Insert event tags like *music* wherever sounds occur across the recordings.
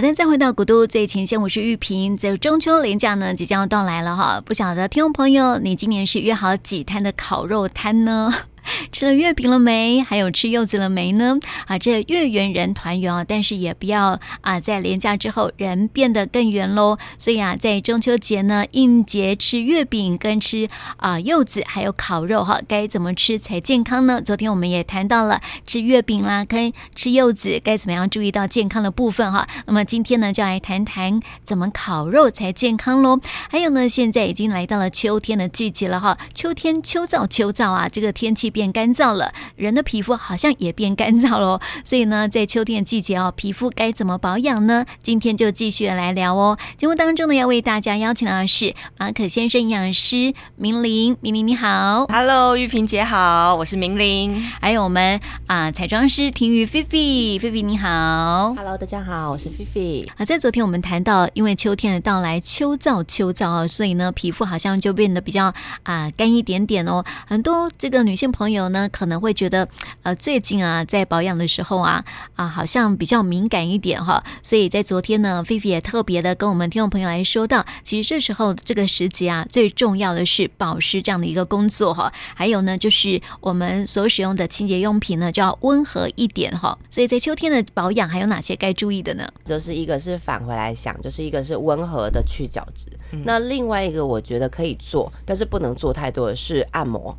好的，再回到古都最前线，我是玉萍。在中秋连假呢，即将要到来了哈，不晓得听众朋友，你今年是约好几摊的烤肉摊呢？*laughs* 吃了月饼了没？还有吃柚子了没呢？啊，这月圆人团圆啊，但是也不要啊，在连假之后人变得更圆喽。所以啊，在中秋节呢，应节吃月饼跟吃啊柚子，还有烤肉哈，该怎么吃才健康呢？昨天我们也谈到了吃月饼啦，跟吃柚子该怎么样注意到健康的部分哈。那么今天呢，就来谈谈怎么烤肉才健康喽。还有呢，现在已经来到了秋天的季节了哈，秋天秋燥秋燥啊，这个天气。变干燥了，人的皮肤好像也变干燥了，所以呢，在秋天的季节哦，皮肤该怎么保养呢？今天就继续来聊哦。节目当中呢，要为大家邀请到的是马可先生营养师明玲，明玲你好，Hello，玉萍姐好，我是明玲，还有我们啊彩妆师婷瑜菲菲，菲菲你好，Hello，大家好，我是菲菲。啊，在昨天我们谈到，因为秋天的到来，秋燥秋燥哦，所以呢，皮肤好像就变得比较啊干一点点哦，很多这个女性朋友。朋友呢可能会觉得，呃，最近啊，在保养的时候啊，啊，好像比较敏感一点哈。所以在昨天呢，菲菲也特别的跟我们听众朋友来说到，其实这时候这个时节啊，最重要的是保湿这样的一个工作哈。还有呢，就是我们所使用的清洁用品呢，就要温和一点哈。所以在秋天的保养还有哪些该注意的呢？就是一个是返回来想，就是一个是温和的去角质。嗯、那另外一个我觉得可以做，但是不能做太多的是按摩。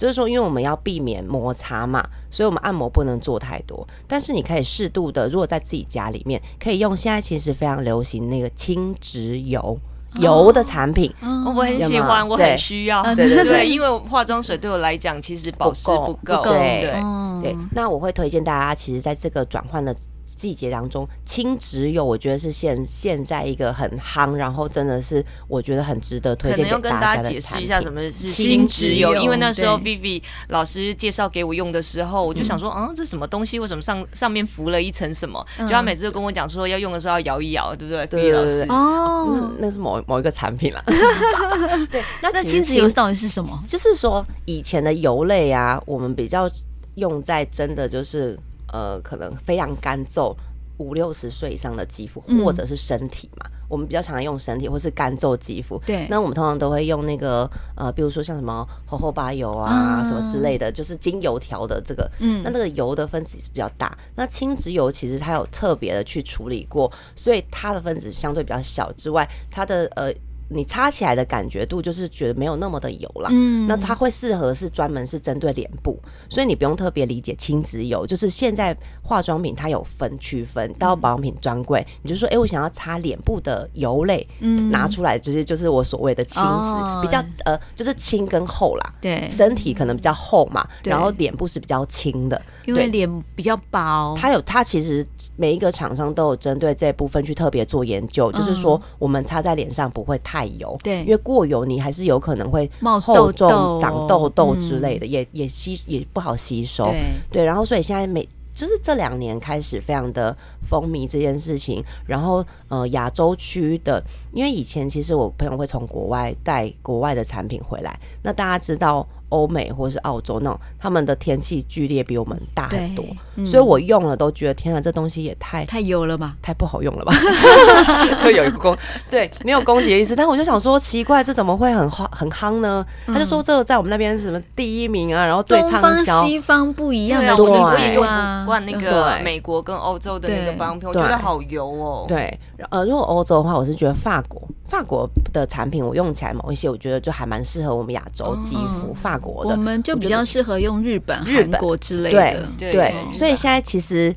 就是说，因为我们要避免摩擦嘛，所以我们按摩不能做太多。但是你可以适度的，如果在自己家里面，可以用现在其实非常流行那个轻脂油油的产品，哦、我很喜欢，我很需要。对对对，因为化妆水对我来讲其实保湿不够。对对对，那我会推荐大家，其实在这个转换的。季节当中，亲脂油我觉得是现现在一个很夯，然后真的是我觉得很值得推荐给大家的产品。可能要跟大家解释一下什么是亲脂油，因为那时候 Vivi 老师介绍给我用的时候，我就想说，嗯，这什么东西？为什么上上面浮了一层什么？就他每次都跟我讲说，要用的时候要摇一摇，对不对？对对对。哦，那是某某一个产品了。*laughs* 对，那这亲脂油到底是什么？就是说以前的油类啊，我们比较用在真的就是。呃，可能非常干皱，五六十岁以上的肌肤，或者是身体嘛，嗯、我们比较常用身体，或是干皱肌肤。对，那我们通常都会用那个呃，比如说像什么荷荷巴油啊，啊什么之类的，就是精油调的这个。嗯，那那个油的分子是比较大。那轻脂油其实它有特别的去处理过，所以它的分子相对比较小之外，它的呃。你擦起来的感觉度就是觉得没有那么的油啦，嗯，那它会适合是专门是针对脸部，所以你不用特别理解轻脂油，就是现在化妆品它有分区分，到保养品专柜，你就说，哎、欸，我想要擦脸部的油类，嗯，拿出来直接就是我所谓的轻脂，哦、比较呃就是轻跟厚啦，对，身体可能比较厚嘛，然后脸部是比较轻的，因为脸比较薄，它有它其实每一个厂商都有针对这部分去特别做研究，就是说我们擦在脸上不会太。太油，对，因为过油你还是有可能会冒厚重、痘痘长痘痘之类的，嗯、也也吸也不好吸收。对，对，然后所以现在每就是这两年开始非常的风靡这件事情。然后呃，亚洲区的，因为以前其实我朋友会从国外带国外的产品回来，那大家知道。欧美或是澳洲那种，他们的天气剧烈比我们大很多，嗯、所以我用了都觉得天啊，这东西也太太油了吧，太不好用了吧，*laughs* 就有一个攻对没有攻击的意思，但我就想说奇怪，这怎么会很夯很夯呢？嗯、他就说这个在我们那边是什么第一名啊，然后最畅销，东方西方不一样的，对啊，我也用不惯那个美国跟欧洲的那个保养品，我觉得好油哦。对，呃，如果欧洲的话，我是觉得法国法国的产品我用起来某一些，我觉得就还蛮适合我们亚洲肌肤，法、国的。我们就比较适合用日本、韩国之类的，对对，所以现在其实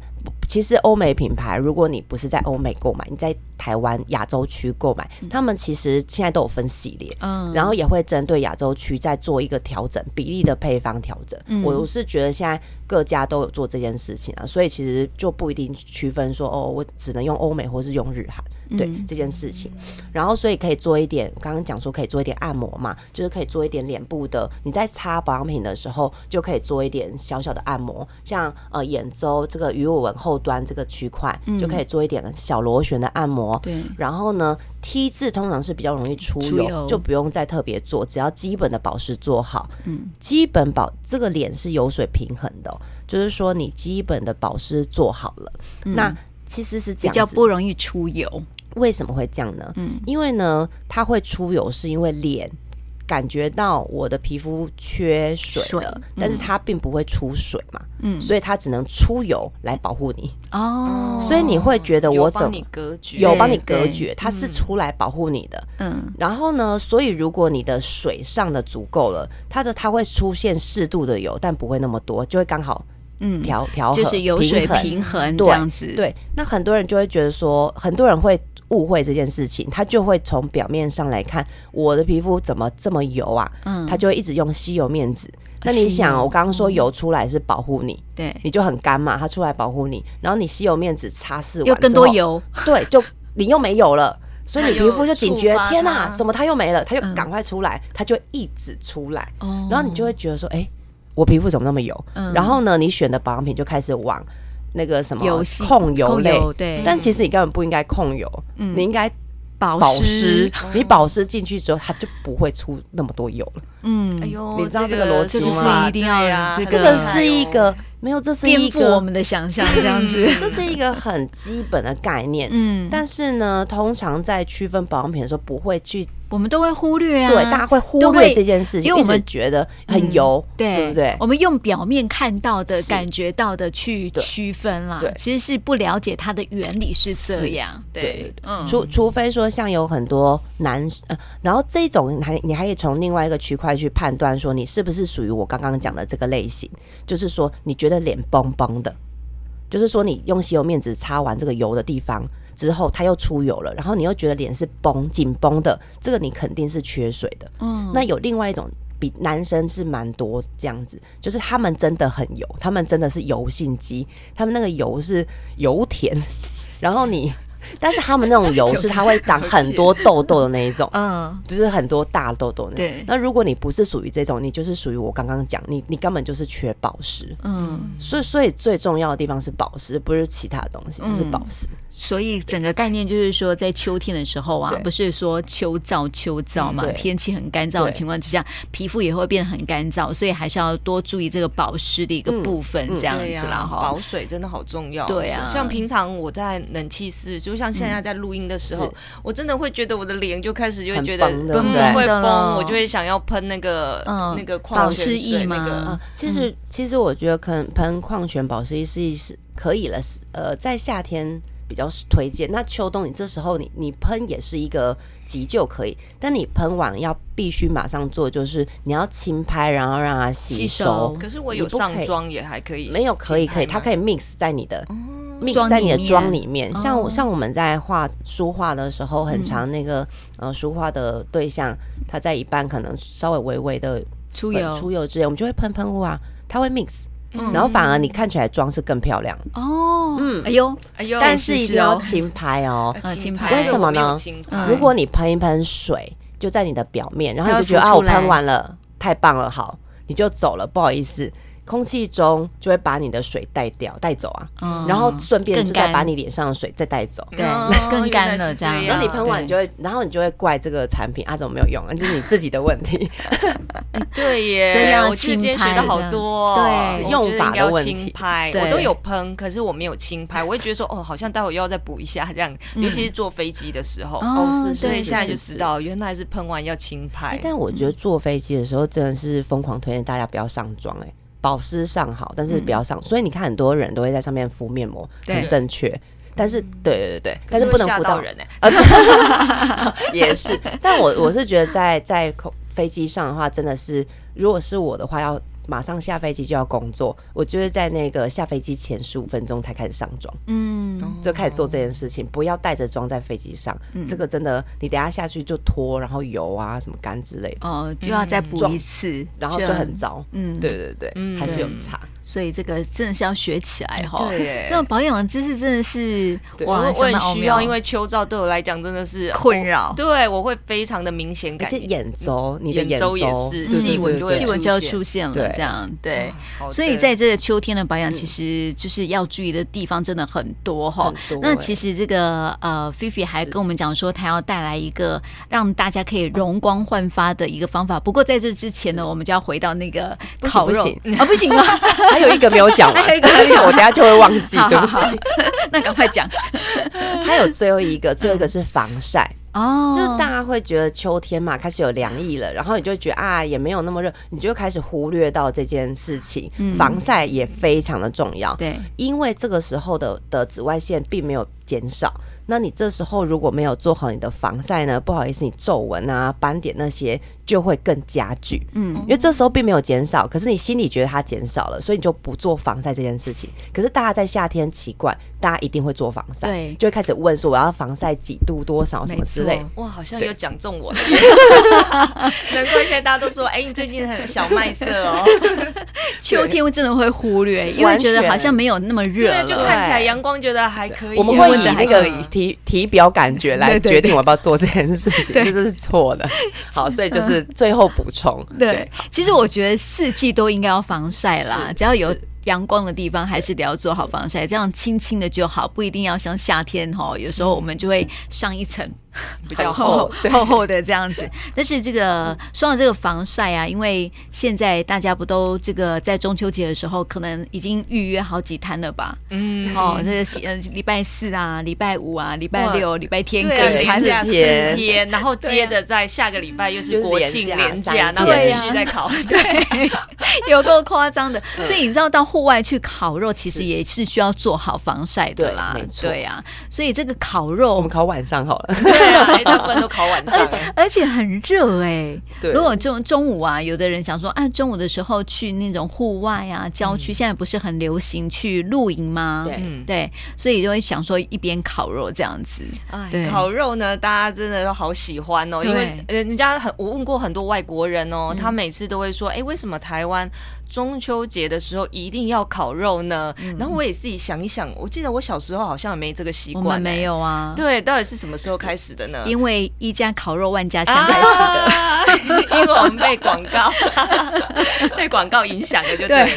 其实欧美品牌，如果你不是在欧美购买，你在台湾亚洲区购买，他们其实现在都有分系列，嗯，然后也会针对亚洲区再做一个调整比例的配方调整。我是觉得现在各家都有做这件事情啊，所以其实就不一定区分说哦，我只能用欧美或是用日韩。对这件事情，然后所以可以做一点，刚刚讲说可以做一点按摩嘛，就是可以做一点脸部的。你在擦保养品的时候，就可以做一点小小的按摩，像呃眼周这个鱼尾纹后端这个区块，就可以做一点小螺旋的按摩。对，然后呢，T 字通常是比较容易出油，就不用再特别做，只要基本的保湿做好。嗯，基本保这个脸是油水平衡的，就是说你基本的保湿做好了，那。其实是比较不容易出油。为什么会这样呢？嗯，因为呢，它会出油是因为脸。感觉到我的皮肤缺水了，水嗯、但是它并不会出水嘛，嗯，所以它只能出油来保护你。哦，所以你会觉得我怎么有帮你隔绝，有帮你隔绝，它是出来保护你的，嗯，然后呢，所以如果你的水上的足够了，它的它会出现适度的油，但不会那么多，就会刚好嗯调调和就是油水平衡这样子，对，对，那很多人就会觉得说，很多人会。误会这件事情，他就会从表面上来看我的皮肤怎么这么油啊？嗯，他就会一直用吸油面纸。那你想，我刚刚说油出来是保护你，对，你就很干嘛，它出来保护你，然后你吸油面纸擦拭完，又更多油，对，就你又没有了，所以你皮肤就警觉，天哪，怎么它又没了？它就赶快出来，它就一直出来，然后你就会觉得说，哎，我皮肤怎么那么油？然后呢，你选的保养品就开始往。那个什么控油类，对，但其实你根本不应该控油，嗯，你应该保湿。你保湿进去之后，它就不会出那么多油了。嗯，哎呦，你知道这个逻辑吗？一定要呀，这个是一个没有，这是一个我们的想象，*laughs* 这样子，这是一个很基本的概念。嗯，但是呢，通常在区分保养品的时候，不会去。我们都会忽略啊，对，大家会忽略这件事情，因为我们觉得很油，对，对不对？我们用表面看到的、感觉到的去区分啦，对，其实是不了解它的原理是这样，对，嗯，除除非说像有很多男呃，然后这种还你还可以从另外一个区块去判断说你是不是属于我刚刚讲的这个类型，就是说你觉得脸绷绷的，就是说你用吸油面纸擦完这个油的地方。之后它又出油了，然后你又觉得脸是绷紧绷的，这个你肯定是缺水的。嗯，那有另外一种比男生是蛮多这样子，就是他们真的很油，他们真的是油性肌，他们那个油是油田，*laughs* 然后你。但是他们那种油 *laughs* 是它会长很多痘痘的那一种，嗯，就是很多大痘痘那种。对，那如果你不是属于这种，你就是属于我刚刚讲，你你根本就是缺保湿。嗯，所以所以最重要的地方是保湿，不是其他东西，就是保湿。所以整个概念就是说，在秋天的时候啊，不是说秋燥秋燥嘛，天气很干燥的情况之下，皮肤也会变得很干燥，所以还是要多注意这个保湿的一个部分，这样子啦。哈，保水真的好重要。对啊，像平常我在冷气室就。像现在在录音的时候，我真的会觉得我的脸就开始就会觉得绷会绷，我就会想要喷那个那个矿泉水那个。其实其实我觉得可能喷矿泉保湿液是是可以了，呃，在夏天比较推荐。那秋冬你这时候你你喷也是一个急救可以，但你喷完要必须马上做，就是你要轻拍，然后让它吸收。可是我有上妆也还可以，没有可以可以，它可以 mix 在你的。mix 在你的妆里面，像我像我们在画书画的时候，很长那个呃书画的对象，他在一半可能稍微微微的出油出油之类，我们就会喷喷雾啊，它会 mix，然后反而你看起来妆是更漂亮哦。嗯，哎呦哎呦，但是一定要轻拍哦，轻拍。为什么呢？如果你喷一喷水就在你的表面，然后你就觉得啊，我喷完了，太棒了，好，你就走了，不好意思。空气中就会把你的水带掉、带走啊，嗯、然后顺便就再把你脸上的水再带走，对，更干了这样。然后你喷完，你就会，然后你就会怪这个产品啊，怎么没有用啊？*laughs* 就是你自己的问题。对耶，所以要轻拍，学的好多，对，用法的问题。轻拍，我都有喷，可是我没有轻拍，我会觉得说，哦，好像待会又要再补一下这样，尤其是坐飞机的时候。哦，是，所以现在就知道，原来是喷完要轻拍。但我觉得坐飞机的时候真的是疯狂推荐大家不要上妆，哎。保湿上好，但是不要上，所以你看很多人都会在上面敷面膜，很正确。但是，对对对，但是不能敷到人哎，*laughs* 也是。但我我是觉得在在空飞机上的话，真的是，如果是我的话要。马上下飞机就要工作，我就是在那个下飞机前十五分钟才开始上妆，嗯，就开始做这件事情，不要带着妆在飞机上，嗯、这个真的，你等下下去就脱，然后油啊什么干之类的，哦，就要再补一次，嗯、然后就很糟，嗯，对对对，嗯、还是有差。所以这个真的是要学起来哈，对，这种保养的知识真的是哇，我很需要，因为秋燥对我来讲真的是困扰，对我会非常的明显感，而且眼周，你的眼周也是细纹就会细纹就要出现了，这样对，所以在这个秋天的保养，其实就是要注意的地方真的很多哈。那其实这个呃，菲菲还跟我们讲说，她要带来一个让大家可以容光焕发的一个方法。不过在这之前呢，我们就要回到那个烤肉啊，不行啊。*laughs* *laughs* 还有一个没有讲完，还有一个我等下就会忘记，*laughs* 对不起。那赶快讲。还有最后一个，最后一个是防晒。哦，就是大家会觉得秋天嘛，开始有凉意了，然后你就觉得啊，也没有那么热，你就开始忽略到这件事情。嗯、防晒也非常的重要，对，因为这个时候的的紫外线并没有减少。那你这时候如果没有做好你的防晒呢？不好意思，你皱纹啊、斑点那些就会更加剧。嗯，因为这时候并没有减少，可是你心里觉得它减少了，所以你就不做防晒这件事情。可是大家在夏天奇怪，大家一定会做防晒，对，就会开始问说我要防晒几度、多少什么之类。哇，好像又讲中我了，*laughs* 难怪现在大家都说，哎、欸，你最近很小麦色哦。*laughs* 秋天真的会忽略，因为觉得好像没有那么热，对，就看起来阳光觉得还可以。我们会以那个体体表感觉来决定我要不要做这件事情，这是错的。*laughs* 好，所以就是最后补充。对，其实我觉得四季都应该要防晒啦，只要有阳光的地方，还是得要做好防晒，这样轻轻的就好，不一定要像夏天哈，有时候我们就会上一层。*laughs* 比较厚厚厚的这样子，*laughs* 但是这个说到这个防晒啊，因为现在大家不都这个在中秋节的时候，可能已经预约好几摊了吧？嗯，哦，这个呃礼拜四啊，礼拜五啊，礼拜六、礼拜天各一摊四天，然后接着在下个礼拜又是国庆连假，然后继续在烤，*laughs* 对，有够夸张的。所以你知道到户外去烤肉，其实也是需要做好防晒的啦，对呀。所以这个烤肉，我们烤晚上好了。对，大部分都烤晚上，而且很热哎。对，如果中中午啊，有的人想说，啊，中午的时候去那种户外啊，郊区，现在不是很流行去露营吗？对，对，所以就会想说一边烤肉这样子。哎，烤肉呢，大家真的都好喜欢哦，因为人家很，我问过很多外国人哦，他每次都会说，哎，为什么台湾？中秋节的时候一定要烤肉呢，嗯、然后我也自己想一想，我记得我小时候好像也没这个习惯、欸。我们没有啊。对，到底是什么时候开始的呢？因为一家烤肉万家香开始的，啊、*laughs* 因为我们被广告 *laughs* 被广告影响了，就对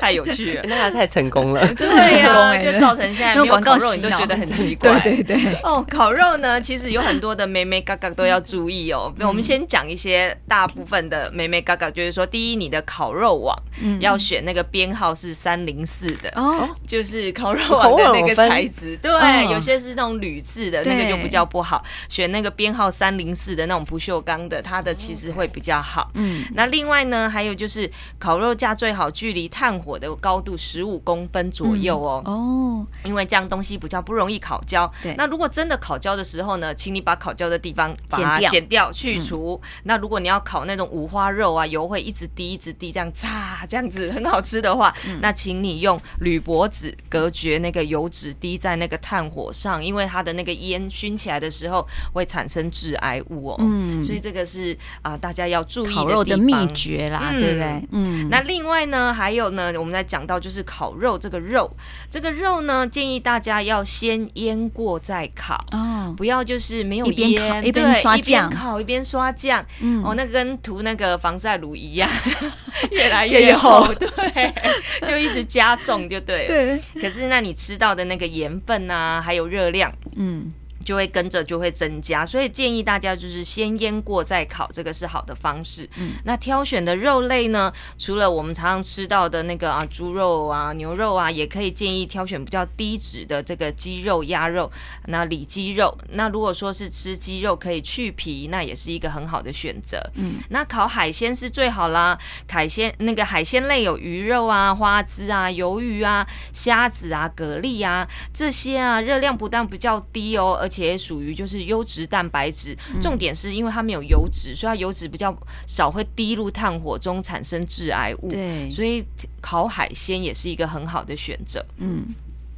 太有趣了，*laughs* 那他太成功了，对呀、啊，就造成现在没有烤肉你都觉得很奇怪。对对对。哦，烤肉呢，其实有很多的美眉嘎嘎都要注意哦。嗯、我们先讲一些大部分的美眉嘎嘎，就是说，第一，你的烤肉网。嗯，要选那个编号是三零四的哦，就是烤肉网的那个材质，对，有些是那种铝制的，那个就比较不好。选那个编号三零四的那种不锈钢的，它的其实会比较好。嗯，那另外呢，还有就是烤肉架最好距离炭火的高度十五公分左右哦。哦，因为这样东西比较不容易烤焦。对，那如果真的烤焦的时候呢，请你把烤焦的地方把它剪掉。去除。那如果你要烤那种五花肉啊，油会一直滴一直滴这样擦。这样子很好吃的话，嗯、那请你用铝箔纸隔绝那个油脂滴在那个炭火上，因为它的那个烟熏起来的时候会产生致癌物哦。嗯，所以这个是啊、呃，大家要注意的烤肉的秘诀啦，嗯、对不对？嗯。那另外呢，还有呢，我们在讲到就是烤肉这个肉，这个肉呢，建议大家要先腌过再烤哦，不要就是没有腌，一边烤一边刷酱，一边烤一边刷酱，嗯，哦，那跟涂那个防晒乳一样，*laughs* 越来越。后对，*laughs* 就一直加重就对了。对，可是那你吃到的那个盐分啊，还有热量，嗯。就会跟着就会增加，所以建议大家就是先腌过再烤，这个是好的方式。嗯，那挑选的肉类呢，除了我们常常吃到的那个啊猪肉啊牛肉啊，也可以建议挑选比较低脂的这个鸡肉、鸭肉，那里脊肉。那如果说是吃鸡肉可以去皮，那也是一个很好的选择。嗯，那烤海鲜是最好啦，海鲜那个海鲜类有鱼肉啊、花枝啊、鱿鱼啊、虾子啊、蛤蜊啊这些啊，热量不但比较低哦，而且且属于就是优质蛋白质，重点是因为它没有油脂，所以它油脂比较少，会滴入炭火中产生致癌物。对，所以烤海鲜也是一个很好的选择。嗯。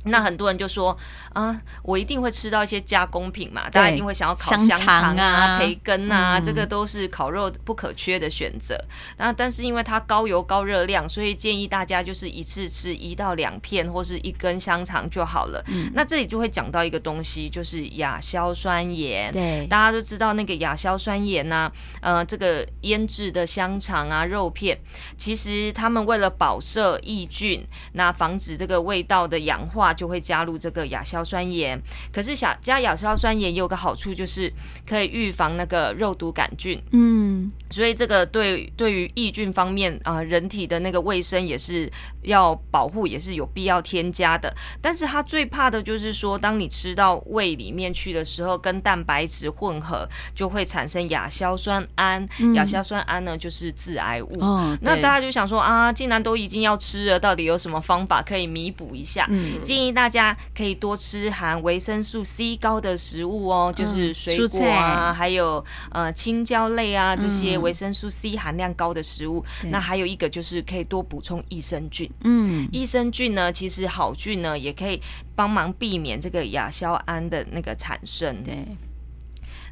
那很多人就说啊，我一定会吃到一些加工品嘛，大家一定会想要烤香肠啊、培根啊，这个都是烤肉不可缺的选择。那但是因为它高油高热量，所以建议大家就是一次吃一到两片或是一根香肠就好了。那这里就会讲到一个东西，就是亚硝酸盐。对，大家都知道那个亚硝酸盐呐，呃，这个腌制的香肠啊、肉片，其实他们为了保色抑菌，那防止这个味道的氧化。就会加入这个亚硝酸盐，可是想加亚硝酸盐有个好处，就是可以预防那个肉毒杆菌。嗯，嗯，所以这个对对于抑菌方面啊、呃，人体的那个卫生也是要保护，也是有必要添加的。但是它最怕的就是说，当你吃到胃里面去的时候，跟蛋白质混合，就会产生亚硝酸胺。嗯、亚硝酸胺呢，就是致癌物。哦，那大家就想说啊，既然都已经要吃了，到底有什么方法可以弥补一下？嗯，建议大家可以多吃含维生素 C 高的食物哦，就是水果啊，还有呃青椒类啊这些维生素 C 含量高的食物。嗯、那还有一个就是可以多补充益生菌。嗯，益生菌呢，其实好菌呢也可以帮忙避免这个亚硝胺的那个产生。对。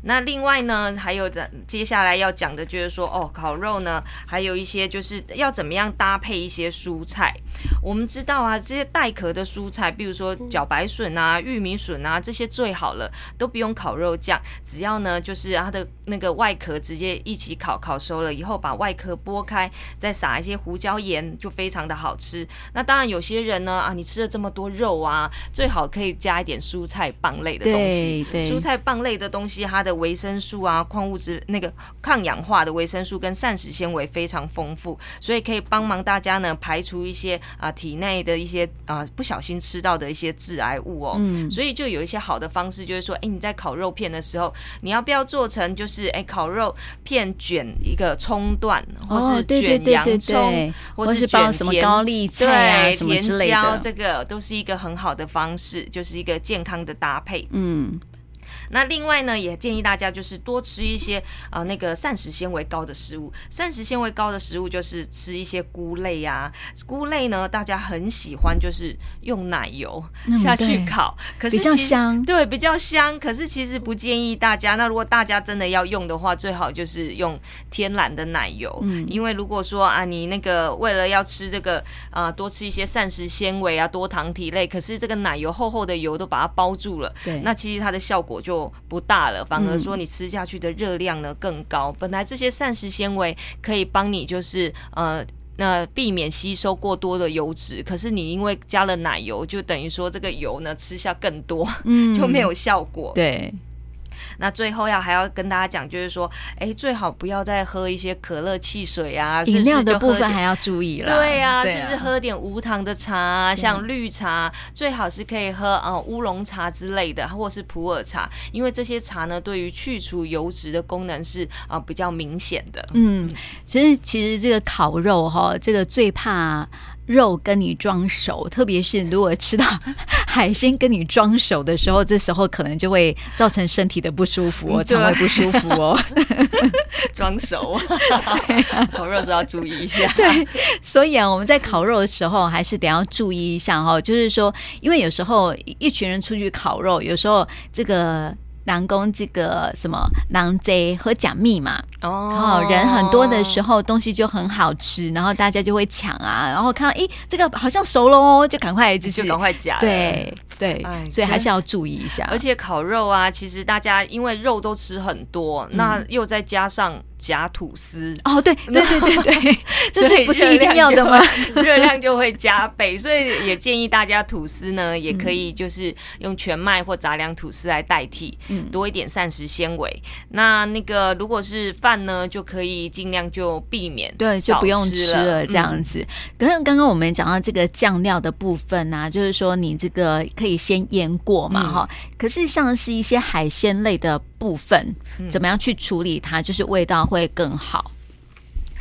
那另外呢，还有的接下来要讲的就是说，哦，烤肉呢，还有一些就是要怎么样搭配一些蔬菜。我们知道啊，这些带壳的蔬菜，比如说茭白笋啊、玉米笋啊，这些最好了，都不用烤肉酱，只要呢就是它的那个外壳直接一起烤，烤熟了以后把外壳剥开，再撒一些胡椒盐，就非常的好吃。那当然有些人呢啊，你吃了这么多肉啊，最好可以加一点蔬菜棒类的东西。对，对蔬菜棒类的东西，它的维生素啊、矿物质、那个抗氧化的维生素跟膳食纤维非常丰富，所以可以帮忙大家呢排除一些啊体内的一些啊不小心吃到的一些致癌物哦。嗯，所以就有一些好的方式，就是说，哎，你在烤肉片的时候，你要不要做成就是哎烤肉片卷一个葱段，或是卷洋葱，或是卷什么高丽菜啊什么之类的，甜椒，这个都是一个很好的方式，就是一个健康的搭配。嗯。那另外呢，也建议大家就是多吃一些啊、呃、那个膳食纤维高的食物。膳食纤维高的食物就是吃一些菇类呀、啊。菇类呢，大家很喜欢就是用奶油下去烤，嗯、可是其实比较香，对，比较香。可是其实不建议大家。那如果大家真的要用的话，最好就是用天然的奶油。嗯，因为如果说啊，你那个为了要吃这个啊，多吃一些膳食纤维啊，多糖体类，可是这个奶油厚厚的油都把它包住了。对，那其实它的效果就不大了，反而说你吃下去的热量呢更高。嗯、本来这些膳食纤维可以帮你就是呃那避免吸收过多的油脂，可是你因为加了奶油，就等于说这个油呢吃下更多，嗯，*laughs* 就没有效果。对。那最后要还要跟大家讲，就是说，哎，最好不要再喝一些可乐、汽水啊，饮料的部分还要注意了。对呀、啊，是不是喝点无糖的茶，像绿茶，最好是可以喝啊乌龙茶之类的，或是普洱茶，因为这些茶呢，对于去除油脂的功能是啊比较明显的。嗯，其实其实这个烤肉哈，这个最怕。肉跟你装熟，特别是如果吃到海鲜跟你装熟的时候，这时候可能就会造成身体的不舒服哦，肠胃不舒服哦。*laughs* 装熟，烤肉时候要注意一下。对，所以啊，我们在烤肉的时候还是得要注意一下哈，就是说，因为有时候一群人出去烤肉，有时候这个。南宫这个什么狼贼和假蜜嘛，哦，人很多的时候东西就很好吃，然后大家就会抢啊，然后看到诶这个好像熟了哦，就赶快就是赶快夹，对对，哎、所以还是要注意一下。而且烤肉啊，其实大家因为肉都吃很多，嗯、那又再加上。夹吐司哦，对对对对对，*laughs* 这是不是一定要的吗？*laughs* 热量就会加倍，所以也建议大家吐司呢，也可以就是用全麦或杂粮吐司来代替，嗯，多一点膳食纤维。那那个如果是饭呢，就可以尽量就避免，对，就不用吃了这样子。可是刚刚我们讲到这个酱料的部分啊，就是说你这个可以先腌过嘛，哈。可是像是一些海鲜类的。部分怎么样去处理它，就是味道会更好。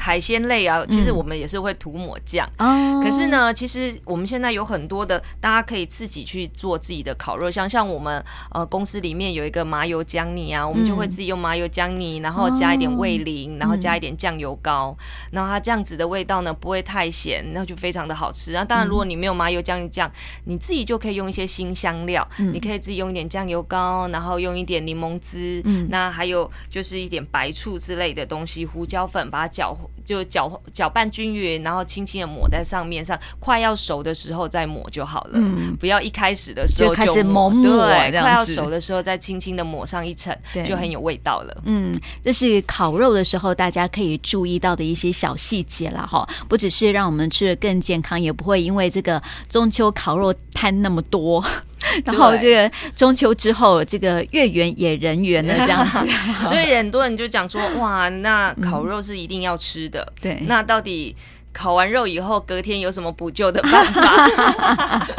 海鲜类啊，其实我们也是会涂抹酱。哦、嗯，可是呢，其实我们现在有很多的，大家可以自己去做自己的烤肉。像像我们呃公司里面有一个麻油姜泥啊，我们就会自己用麻油姜泥，然后加一点味淋，然后加一点酱油膏，然后它这样子的味道呢不会太咸，那就非常的好吃。那当然，如果你没有麻油姜泥酱，你自己就可以用一些新香料，嗯、你可以自己用一点酱油膏，然后用一点柠檬汁，嗯，那还有就是一点白醋之类的东西，胡椒粉把它搅。就搅搅拌均匀，然后轻轻的抹在上面上，快要熟的时候再抹就好了。嗯，不要一开始的时候就，就开始抹抹，对，快要熟的时候再轻轻的抹上一层，就很有味道了。嗯，这是烤肉的时候大家可以注意到的一些小细节了哈。不只是让我们吃的更健康，也不会因为这个中秋烤肉摊那么多。*laughs* 然后这个中秋之后，这个月圆也人圆了，这样子。*laughs* *laughs* 所以很多人就讲说，哇，那烤肉是一定要吃的。嗯、对，那到底？烤完肉以后，隔天有什么补救的办法？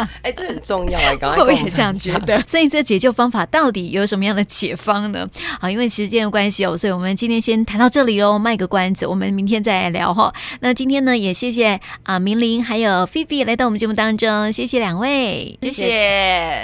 *laughs* 哎、欸，这很重要哎，刚刚我也这样觉得。所以这解救方法到底有什么样的解方呢？好，因为时间的关系哦，所以我们今天先谈到这里哦，卖个关子，我们明天再来聊哈。那今天呢，也谢谢啊明玲还有菲菲来到我们节目当中，谢谢两位，谢谢。